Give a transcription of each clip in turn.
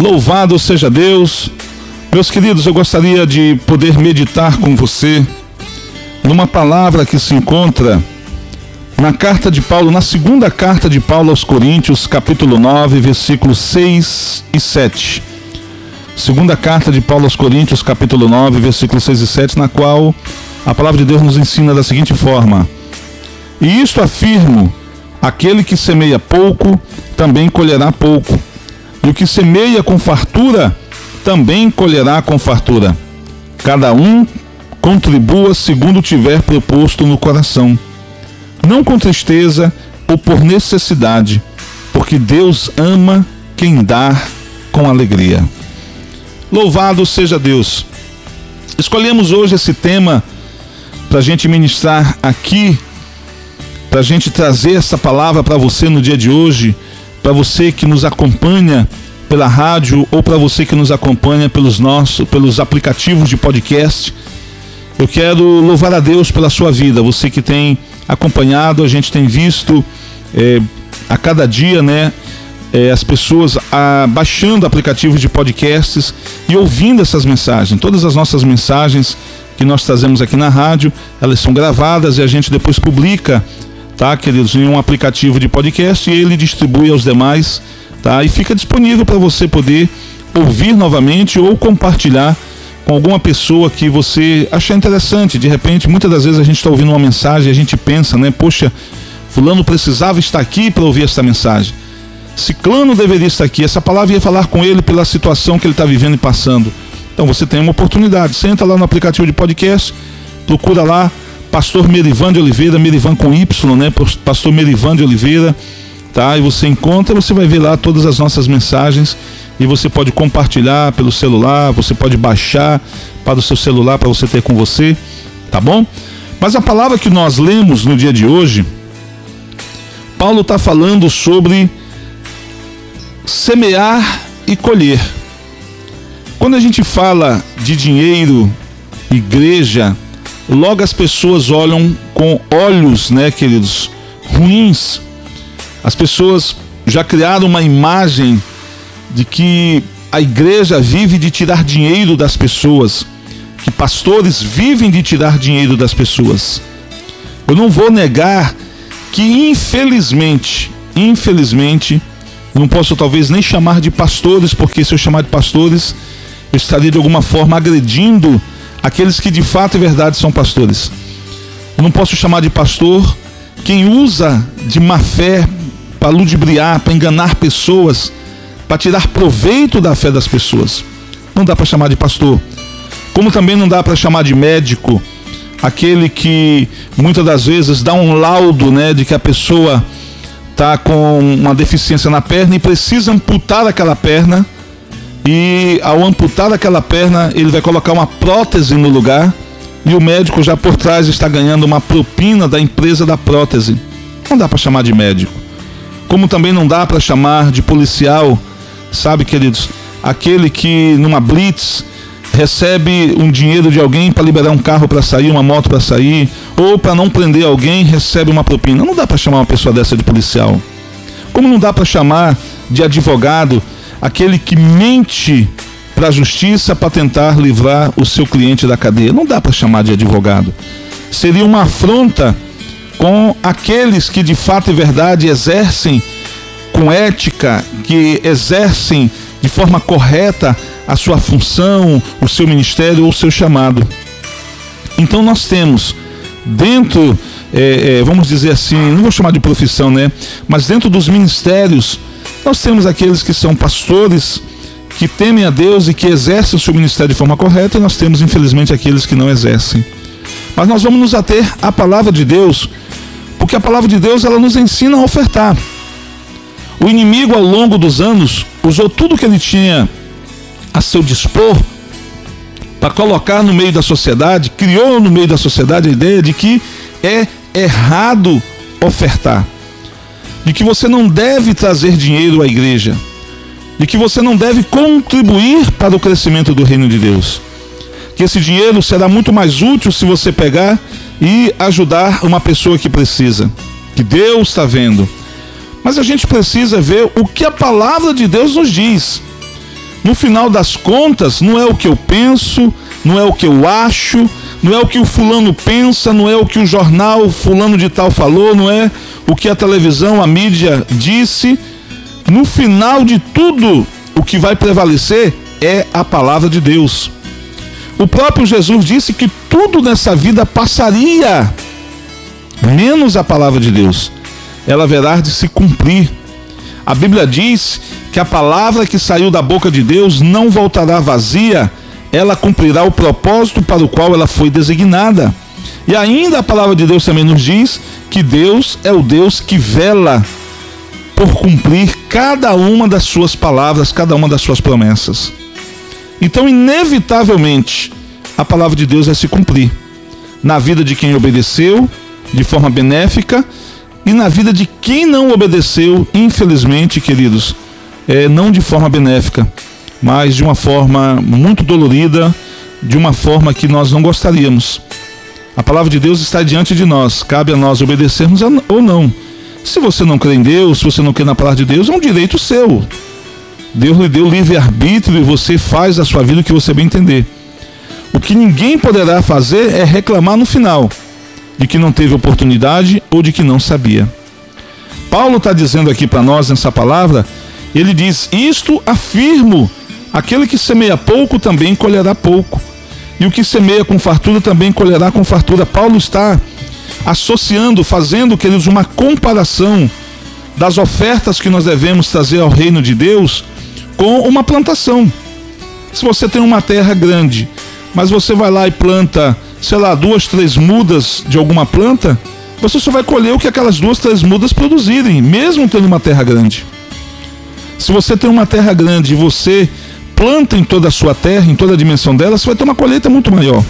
Louvado seja Deus. Meus queridos, eu gostaria de poder meditar com você numa palavra que se encontra na carta de Paulo, na segunda carta de Paulo aos Coríntios, capítulo 9, versículos 6 e 7. Segunda carta de Paulo aos Coríntios, capítulo 9, versículos 6 e 7, na qual a palavra de Deus nos ensina da seguinte forma: E isto afirmo: aquele que semeia pouco, também colherá pouco e o que semeia com fartura, também colherá com fartura. Cada um contribua segundo tiver proposto no coração, não com tristeza ou por necessidade, porque Deus ama quem dá com alegria. Louvado seja Deus! Escolhemos hoje esse tema para a gente ministrar aqui, para a gente trazer essa palavra para você no dia de hoje para você que nos acompanha pela rádio ou para você que nos acompanha pelos nossos, pelos aplicativos de podcast. Eu quero louvar a Deus pela sua vida. Você que tem acompanhado, a gente tem visto é, a cada dia, né, é, as pessoas a, baixando aplicativos de podcasts e ouvindo essas mensagens. Todas as nossas mensagens que nós trazemos aqui na rádio, elas são gravadas e a gente depois publica tá, queridos, em um aplicativo de podcast e ele distribui aos demais, tá? E fica disponível para você poder ouvir novamente ou compartilhar com alguma pessoa que você achar interessante. De repente, muitas das vezes a gente está ouvindo uma mensagem e a gente pensa, né? Poxa, fulano precisava estar aqui para ouvir essa mensagem. Ciclano deveria estar aqui. Essa palavra ia falar com ele pela situação que ele está vivendo e passando. Então você tem uma oportunidade. Senta lá no aplicativo de podcast, procura lá Pastor Merivan de Oliveira, Merivan com Y, né? Pastor Merivan de Oliveira, tá? E você encontra, você vai ver lá todas as nossas mensagens e você pode compartilhar pelo celular, você pode baixar para o seu celular para você ter com você, tá bom? Mas a palavra que nós lemos no dia de hoje, Paulo está falando sobre semear e colher. Quando a gente fala de dinheiro, igreja, logo as pessoas olham com olhos, né, queridos, ruins. As pessoas já criaram uma imagem de que a igreja vive de tirar dinheiro das pessoas, que pastores vivem de tirar dinheiro das pessoas. Eu não vou negar que infelizmente, infelizmente, não posso talvez nem chamar de pastores, porque se eu chamar de pastores, eu estaria de alguma forma agredindo aqueles que de fato e verdade são pastores. Eu não posso chamar de pastor quem usa de má fé para ludibriar, para enganar pessoas, para tirar proveito da fé das pessoas. Não dá para chamar de pastor. Como também não dá para chamar de médico aquele que muitas das vezes dá um laudo, né, de que a pessoa está com uma deficiência na perna e precisa amputar aquela perna e ao amputar aquela perna, ele vai colocar uma prótese no lugar e o médico já por trás está ganhando uma propina da empresa da prótese. Não dá para chamar de médico. Como também não dá para chamar de policial, sabe, queridos? Aquele que numa blitz recebe um dinheiro de alguém para liberar um carro para sair, uma moto para sair, ou para não prender alguém, recebe uma propina. Não dá para chamar uma pessoa dessa de policial. Como não dá para chamar de advogado aquele que mente para a justiça para tentar livrar o seu cliente da cadeia. Não dá para chamar de advogado. Seria uma afronta com aqueles que de fato e verdade exercem com ética, que exercem de forma correta a sua função, o seu ministério ou o seu chamado. Então nós temos dentro, é, é, vamos dizer assim, não vou chamar de profissão, né? Mas dentro dos ministérios nós temos aqueles que são pastores, que temem a Deus e que exercem o seu ministério de forma correta, e nós temos, infelizmente, aqueles que não exercem. Mas nós vamos nos ater à palavra de Deus, porque a palavra de Deus ela nos ensina a ofertar. O inimigo, ao longo dos anos, usou tudo que ele tinha a seu dispor para colocar no meio da sociedade, criou no meio da sociedade a ideia de que é errado ofertar de que você não deve trazer dinheiro à igreja, de que você não deve contribuir para o crescimento do reino de Deus. Que esse dinheiro será muito mais útil se você pegar e ajudar uma pessoa que precisa, que Deus está vendo. Mas a gente precisa ver o que a palavra de Deus nos diz. No final das contas, não é o que eu penso, não é o que eu acho, não é o que o fulano pensa, não é o que o jornal fulano de tal falou, não é o que a televisão, a mídia disse. No final de tudo, o que vai prevalecer é a palavra de Deus. O próprio Jesus disse que tudo nessa vida passaria, menos a palavra de Deus. Ela haverá de se cumprir. A Bíblia diz que a palavra que saiu da boca de Deus não voltará vazia, ela cumprirá o propósito para o qual ela foi designada. E ainda a palavra de Deus também nos diz que Deus é o Deus que vela por cumprir cada uma das suas palavras, cada uma das suas promessas. Então, inevitavelmente, a palavra de Deus vai se cumprir na vida de quem obedeceu de forma benéfica e na vida de quem não obedeceu, infelizmente, queridos, é, não de forma benéfica, mas de uma forma muito dolorida, de uma forma que nós não gostaríamos. A palavra de Deus está diante de nós, cabe a nós obedecermos ou não. Se você não crê em Deus, se você não crê na palavra de Deus, é um direito seu. Deus lhe deu livre-arbítrio e você faz da sua vida o que você bem entender. O que ninguém poderá fazer é reclamar no final de que não teve oportunidade ou de que não sabia. Paulo está dizendo aqui para nós nessa palavra, ele diz: Isto afirmo, aquele que semeia pouco também colherá pouco, e o que semeia com fartura também colherá com fartura. Paulo está associando, fazendo, queridos, uma comparação das ofertas que nós devemos trazer ao reino de Deus com uma plantação. Se você tem uma terra grande, mas você vai lá e planta, sei lá, duas, três mudas de alguma planta, você só vai colher o que aquelas duas, três mudas produzirem, mesmo tendo uma terra grande. Se você tem uma terra grande e você planta em toda a sua terra, em toda a dimensão dela, você vai ter uma colheita muito maior.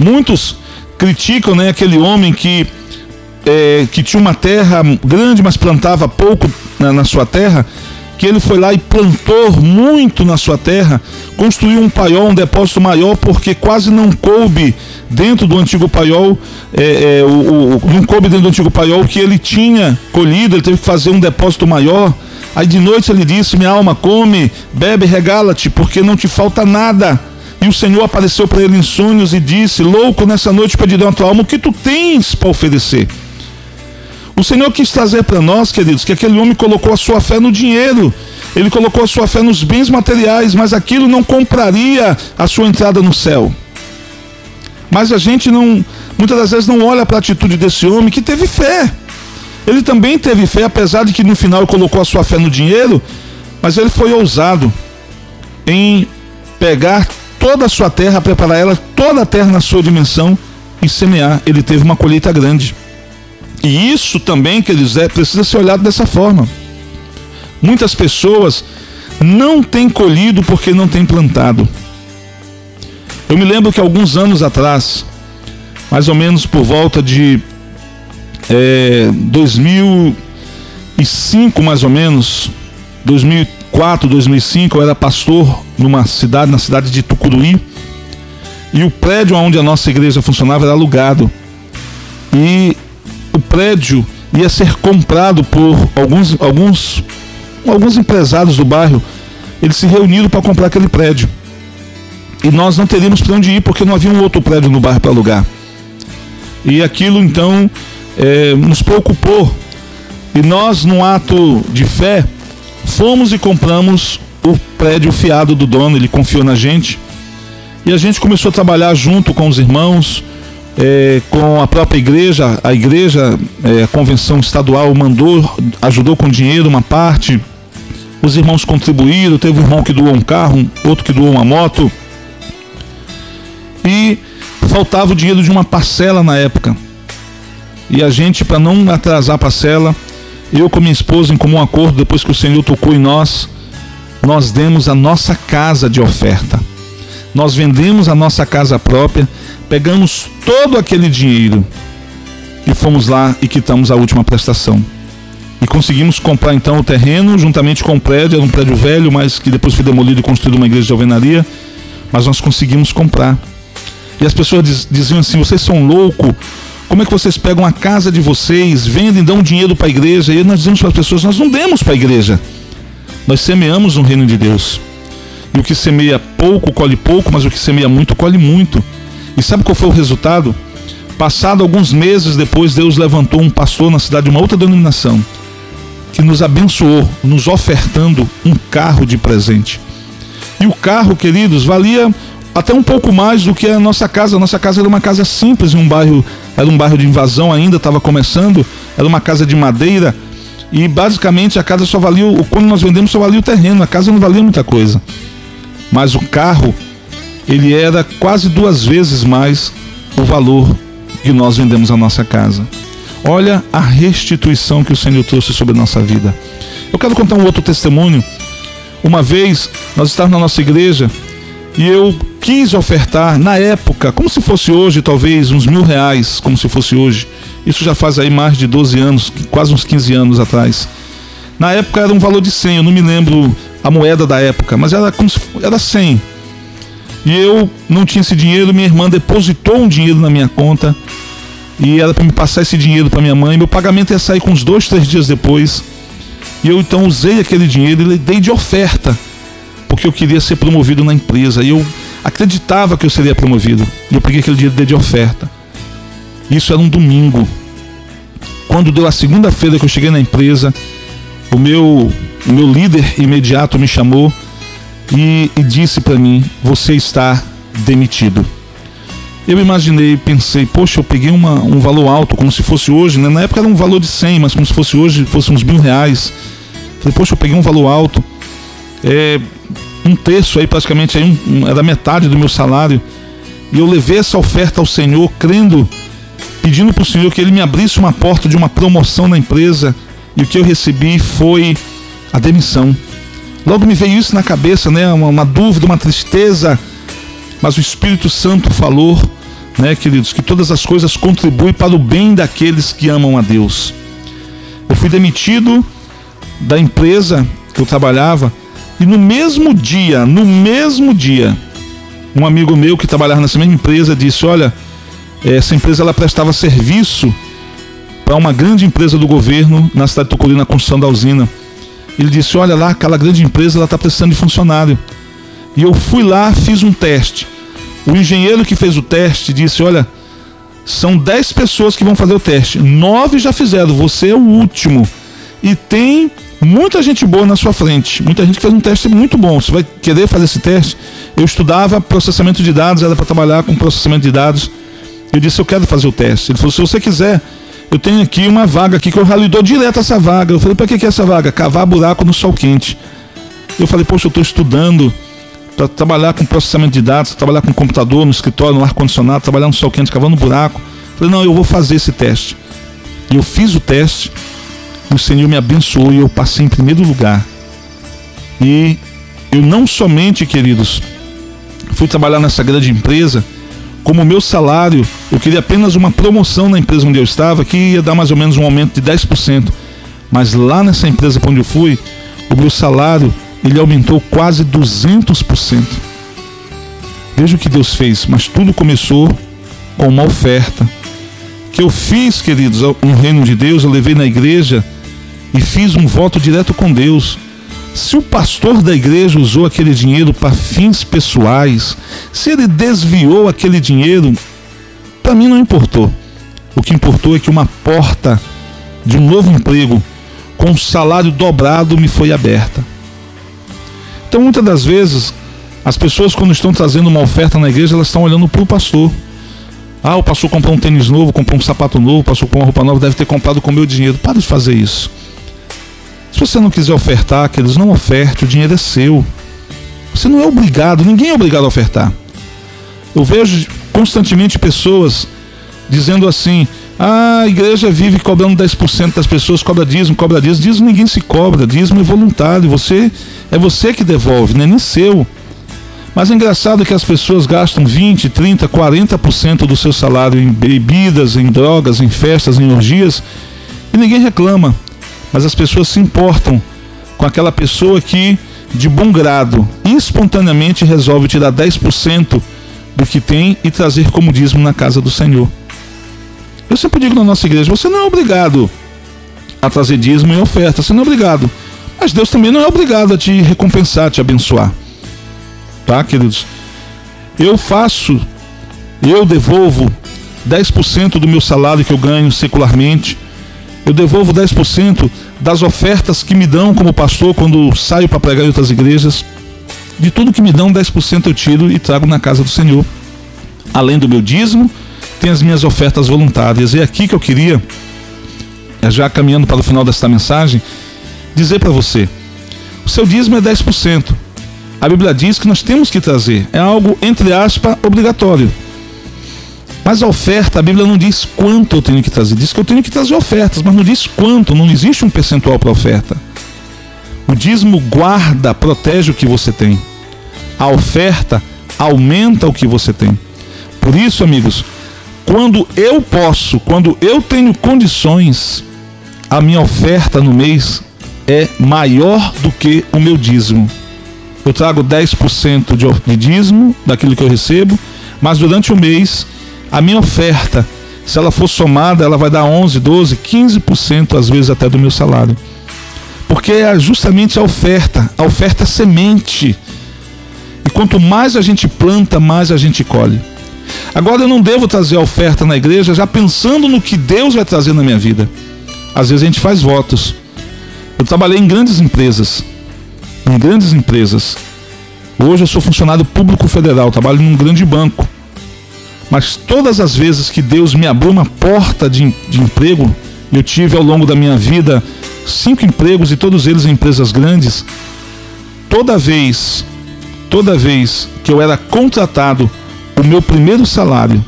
Muitos criticam né, aquele homem que, é, que tinha uma terra grande, mas plantava pouco na, na sua terra, que ele foi lá e plantou muito na sua terra, construiu um paiol, um depósito maior, porque quase não coube dentro do antigo paiol, é, é, o, o, não coube dentro do antigo paiol que ele tinha colhido, ele teve que fazer um depósito maior. Aí de noite ele disse: Minha alma, come, bebe, regala-te, porque não te falta nada. E o Senhor apareceu para ele em sonhos e disse: Louco, nessa noite pedirei a tua alma o que tu tens para oferecer. O Senhor quis trazer para nós, queridos, que aquele homem colocou a sua fé no dinheiro, ele colocou a sua fé nos bens materiais, mas aquilo não compraria a sua entrada no céu. Mas a gente não, muitas das vezes não olha para a atitude desse homem que teve fé. Ele também teve fé, apesar de que no final colocou a sua fé no dinheiro, mas ele foi ousado em pegar toda a sua terra, preparar ela, toda a terra na sua dimensão e semear. Ele teve uma colheita grande. E isso também, queridos, é, precisa ser olhado dessa forma. Muitas pessoas não têm colhido porque não têm plantado. Eu me lembro que alguns anos atrás, mais ou menos por volta de é, 2005, mais ou menos, 2004, 2005, eu era pastor numa cidade, na cidade de Tucuruí, e o prédio onde a nossa igreja funcionava era alugado. E o prédio ia ser comprado por alguns, alguns, alguns empresários do bairro. Eles se reuniram para comprar aquele prédio. E nós não teríamos para onde ir, porque não havia um outro prédio no bairro para alugar. E aquilo então é, nos preocupou. E nós, num ato de fé, fomos e compramos o prédio fiado do dono, ele confiou na gente. E a gente começou a trabalhar junto com os irmãos, é, com a própria igreja, a igreja, é, a convenção estadual mandou, ajudou com dinheiro uma parte, os irmãos contribuíram, teve um irmão que doou um carro, outro que doou uma moto, e faltava o dinheiro de uma parcela na época. E a gente, para não atrasar a parcela, eu com minha esposa, em comum acordo, depois que o Senhor tocou em nós, nós demos a nossa casa de oferta. Nós vendemos a nossa casa própria pegamos todo aquele dinheiro e fomos lá e quitamos a última prestação. E conseguimos comprar então o terreno juntamente com o prédio, era um prédio velho, mas que depois foi demolido e construído uma igreja de alvenaria, mas nós conseguimos comprar. E as pessoas diz, diziam assim: vocês são loucos, como é que vocês pegam a casa de vocês, vendem, dão dinheiro para a igreja? E nós dizemos para as pessoas: nós não demos para a igreja, Nós semeamos no reino de Deus. E o que semeia pouco, colhe pouco, mas o que semeia muito, colhe muito. E sabe qual foi o resultado? Passado alguns meses depois, Deus levantou um pastor na cidade de uma outra denominação que nos abençoou, nos ofertando um carro de presente. E o carro, queridos, valia até um pouco mais do que a nossa casa. A nossa casa era uma casa simples, um bairro, era um bairro de invasão ainda, estava começando, era uma casa de madeira. E basicamente a casa só valia, quando nós vendemos só valia o terreno, a casa não valia muita coisa. Mas o carro, ele era quase duas vezes mais o valor que nós vendemos a nossa casa. Olha a restituição que o Senhor trouxe sobre a nossa vida. Eu quero contar um outro testemunho. Uma vez nós estávamos na nossa igreja e eu quis ofertar na época, como se fosse hoje, talvez uns mil reais, como se fosse hoje. Isso já faz aí mais de 12 anos, quase uns 15 anos atrás. Na época era um valor de 100, eu não me lembro a moeda da época, mas era como se era 100. E eu não tinha esse dinheiro, minha irmã depositou um dinheiro na minha conta e era para me passar esse dinheiro para minha mãe. Meu pagamento ia sair com uns dois, três dias depois. E eu então usei aquele dinheiro e dei de oferta, porque eu queria ser promovido na empresa. E eu acreditava que eu seria promovido. E eu peguei aquele dei de oferta. Isso era um domingo. Quando deu a segunda-feira que eu cheguei na empresa, o meu, o meu líder imediato me chamou e, e disse para mim: Você está demitido. Eu imaginei, pensei, poxa, eu peguei uma, um valor alto, como se fosse hoje, né? Na época era um valor de 100, mas como se fosse hoje, fosse uns mil reais. Falei, poxa, eu peguei um valor alto, é, um terço aí, praticamente, aí um, era metade do meu salário. E eu levei essa oferta ao Senhor, crendo, pedindo para o Senhor que Ele me abrisse uma porta de uma promoção na empresa. E o que eu recebi foi a demissão. Logo me veio isso na cabeça, né? Uma, uma dúvida, uma tristeza. Mas o Espírito Santo falou né, queridos, que todas as coisas contribuem para o bem daqueles que amam a Deus. Eu fui demitido da empresa que eu trabalhava e no mesmo dia, no mesmo dia, um amigo meu que trabalhava nessa mesma empresa disse: Olha, essa empresa ela prestava serviço para uma grande empresa do governo na cidade de Tuculina, na construção da usina. Ele disse: Olha lá, aquela grande empresa ela está precisando de funcionário. E eu fui lá, fiz um teste. O engenheiro que fez o teste disse: Olha, são 10 pessoas que vão fazer o teste, nove já fizeram, você é o último. E tem muita gente boa na sua frente, muita gente que fez um teste muito bom. Você vai querer fazer esse teste? Eu estudava processamento de dados, era para trabalhar com processamento de dados. Eu disse: Eu quero fazer o teste. Ele falou: Se você quiser, eu tenho aqui uma vaga aqui que eu dou direto essa vaga. Eu falei: Para que, que é essa vaga? Cavar buraco no sol quente. Eu falei: Poxa, eu estou estudando para trabalhar com processamento de dados, trabalhar com computador, no escritório, no ar-condicionado, trabalhar no sol quente, cavando buraco. Falei, não, eu vou fazer esse teste. E eu fiz o teste, o Senhor me abençoou e eu passei em primeiro lugar. E eu não somente, queridos, fui trabalhar nessa grande empresa, como meu salário, eu queria apenas uma promoção na empresa onde eu estava, que ia dar mais ou menos um aumento de 10%. Mas lá nessa empresa onde eu fui, o meu salário ele aumentou quase 200%. Veja o que Deus fez, mas tudo começou com uma oferta que eu fiz, queridos, no reino de Deus, eu levei na igreja e fiz um voto direto com Deus. Se o pastor da igreja usou aquele dinheiro para fins pessoais, se ele desviou aquele dinheiro, para mim não importou. O que importou é que uma porta de um novo emprego com um salário dobrado me foi aberta. Então, muitas das vezes, as pessoas, quando estão trazendo uma oferta na igreja, elas estão olhando para o pastor. Ah, o pastor comprou um tênis novo, comprou um sapato novo, o pastor comprou uma roupa nova, deve ter comprado com meu dinheiro. Para de fazer isso. Se você não quiser ofertar, queridos, não oferte, o dinheiro é seu. Você não é obrigado, ninguém é obrigado a ofertar. Eu vejo constantemente pessoas dizendo assim: ah, a igreja vive cobrando 10% das pessoas, cobra dízimo, cobra dízimo. Dízimo ninguém se cobra, dízimo é voluntário. Você é você que devolve, não é nem seu. Mas é engraçado que as pessoas gastam 20, 30, 40% do seu salário em bebidas, em drogas, em festas, em orgias, e ninguém reclama. Mas as pessoas se importam com aquela pessoa que, de bom grado, espontaneamente resolve tirar 10% do que tem e trazer como dízimo na casa do Senhor. Eu sempre digo na nossa igreja: você não é obrigado a trazer dízimo e oferta, você não é obrigado. Mas Deus também não é obrigado a te recompensar, a te abençoar. Tá, queridos? Eu faço, eu devolvo 10% do meu salário que eu ganho secularmente. Eu devolvo 10% das ofertas que me dão como pastor quando saio para pregar em outras igrejas. De tudo que me dão, 10% eu tiro e trago na casa do Senhor. Além do meu dízimo, tem as minhas ofertas voluntárias. E é aqui que eu queria, já caminhando para o final desta mensagem, dizer para você: o seu dízimo é 10%. A Bíblia diz que nós temos que trazer, é algo, entre aspas, obrigatório. Mas a oferta, a Bíblia não diz quanto eu tenho que trazer. Diz que eu tenho que trazer ofertas, mas não diz quanto, não existe um percentual para oferta. O dízimo guarda, protege o que você tem. A oferta aumenta o que você tem. Por isso, amigos, quando eu posso, quando eu tenho condições, a minha oferta no mês é maior do que o meu dízimo. Eu trago 10% de dízimo daquilo que eu recebo, mas durante o mês, a minha oferta, se ela for somada, ela vai dar 11, 12, 15% às vezes até do meu salário. Porque é justamente a oferta, a oferta é semente. E quanto mais a gente planta, mais a gente colhe. Agora eu não devo trazer a oferta na igreja já pensando no que Deus vai trazer na minha vida. Às vezes a gente faz votos. Eu trabalhei em grandes empresas. Em grandes empresas. Hoje eu sou funcionário público federal, trabalho num grande banco. Mas todas as vezes que Deus me abriu uma porta de, de emprego, eu tive ao longo da minha vida cinco empregos e todos eles em empresas grandes. Toda vez, toda vez que eu era contratado, o meu primeiro salário,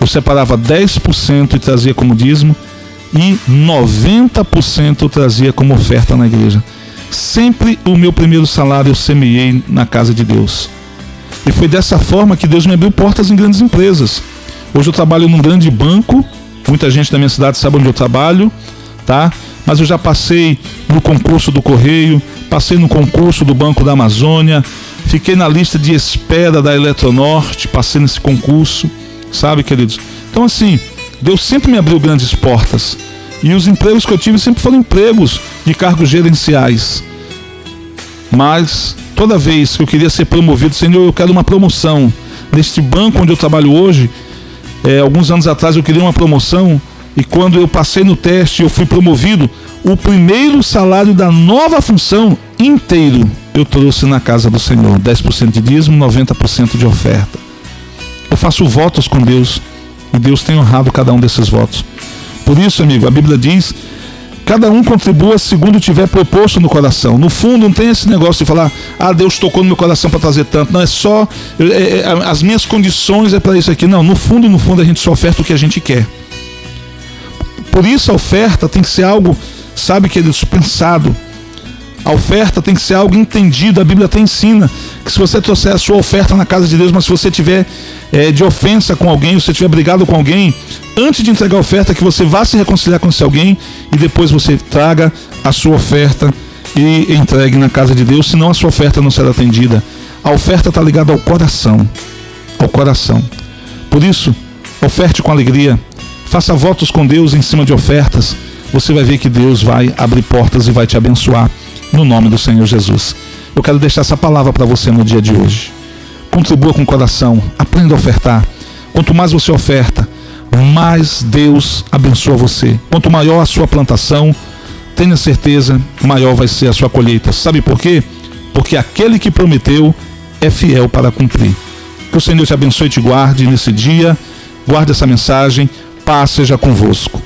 eu separava 10% e trazia como dízimo e 90% eu trazia como oferta na igreja. Sempre o meu primeiro salário eu semeei na casa de Deus. E foi dessa forma que Deus me abriu portas em grandes empresas. Hoje eu trabalho num grande banco, muita gente da minha cidade sabe onde eu trabalho, tá? Mas eu já passei no concurso do Correio, passei no concurso do Banco da Amazônia, fiquei na lista de espera da Eletronorte, passei nesse concurso, sabe, queridos? Então assim, Deus sempre me abriu grandes portas. E os empregos que eu tive sempre foram empregos de cargos gerenciais. Mas toda vez que eu queria ser promovido, Senhor, eu quero uma promoção. Neste banco onde eu trabalho hoje, é, alguns anos atrás eu queria uma promoção. E quando eu passei no teste, eu fui promovido. O primeiro salário da nova função inteiro eu trouxe na casa do Senhor. 10% de dízimo, 90% de oferta. Eu faço votos com Deus e Deus tem honrado cada um desses votos. Por isso, amigo, a Bíblia diz: cada um contribua segundo tiver proposto no coração. No fundo, não tem esse negócio de falar, ah, Deus tocou no meu coração para trazer tanto. Não, é só. É, é, as minhas condições é para isso aqui. Não, no fundo, no fundo, a gente só oferta o que a gente quer. Por isso, a oferta tem que ser algo, sabe, queridos, pensado. A oferta tem que ser algo entendido. A Bíblia até ensina que se você trouxer a sua oferta na casa de Deus, mas se você tiver é, de ofensa com alguém, se você tiver brigado com alguém, antes de entregar a oferta, que você vá se reconciliar com esse alguém e depois você traga a sua oferta e entregue na casa de Deus, senão a sua oferta não será atendida. A oferta está ligada ao coração, ao coração. Por isso, oferte com alegria, faça votos com Deus em cima de ofertas. Você vai ver que Deus vai abrir portas e vai te abençoar no nome do Senhor Jesus. Eu quero deixar essa palavra para você no dia de hoje. Contribua com o coração, aprenda a ofertar. Quanto mais você oferta, mais Deus abençoa você. Quanto maior a sua plantação, tenha certeza, maior vai ser a sua colheita. Sabe por quê? Porque aquele que prometeu é fiel para cumprir. Que o Senhor te abençoe e te guarde nesse dia. Guarde essa mensagem. Paz seja convosco.